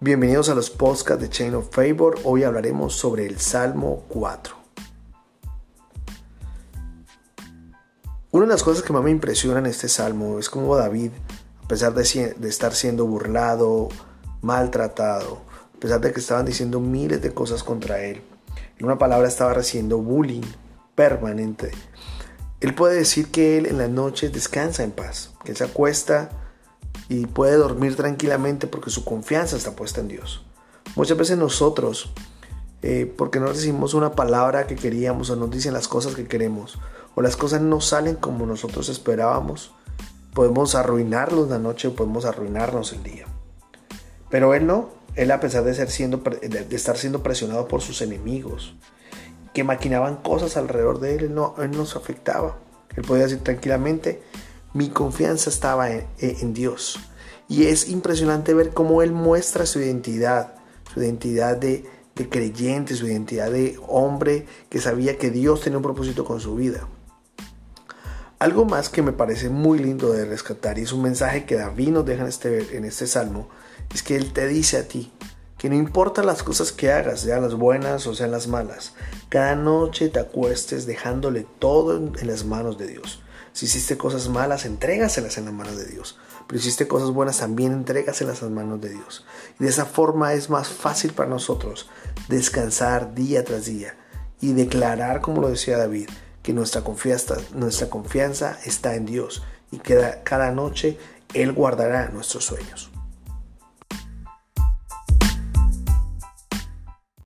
Bienvenidos a los podcasts de Chain of Favor. Hoy hablaremos sobre el Salmo 4. Una de las cosas que más me impresiona en este salmo es cómo David, a pesar de, estar siendo burlado, maltratado, a pesar de que estaban diciendo miles de cosas contra él, en una palabra estaba recibiendo bullying permanente. Él puede decir que él en las noches descansa en paz, que se acuesta y puede dormir tranquilamente porque su confianza está puesta en Dios. Muchas veces nosotros, eh, porque no recibimos una palabra que queríamos o nos dicen las cosas que queremos, o las cosas no salen como nosotros esperábamos, podemos arruinarnos la noche o podemos arruinarnos el día. Pero Él no, Él a pesar de, ser siendo, de estar siendo presionado por sus enemigos, que maquinaban cosas alrededor de Él, no, él no se afectaba. Él podía decir tranquilamente, mi confianza estaba en, Dios. Y es impresionante ver cómo Él muestra su identidad, su identidad de, de creyente, su identidad de hombre que sabía que Dios tenía un propósito con su vida. Algo más que me parece muy lindo de rescatar y es un mensaje que David nos deja en este, en este salmo, es que Él te dice a ti que no importa las cosas que hagas, sean las buenas o sean las malas, cada noche te acuestes dejándole todo en las manos de Dios. Si hiciste cosas malas, entrégaselas en las manos de Dios. Pero si hiciste cosas buenas, también entrégaselas en las manos de Dios. Y de esa forma es más fácil para nosotros descansar día tras día y declarar, como lo decía David, que nuestra confianza, nuestra confianza está en Dios y que cada noche Él guardará nuestros sueños.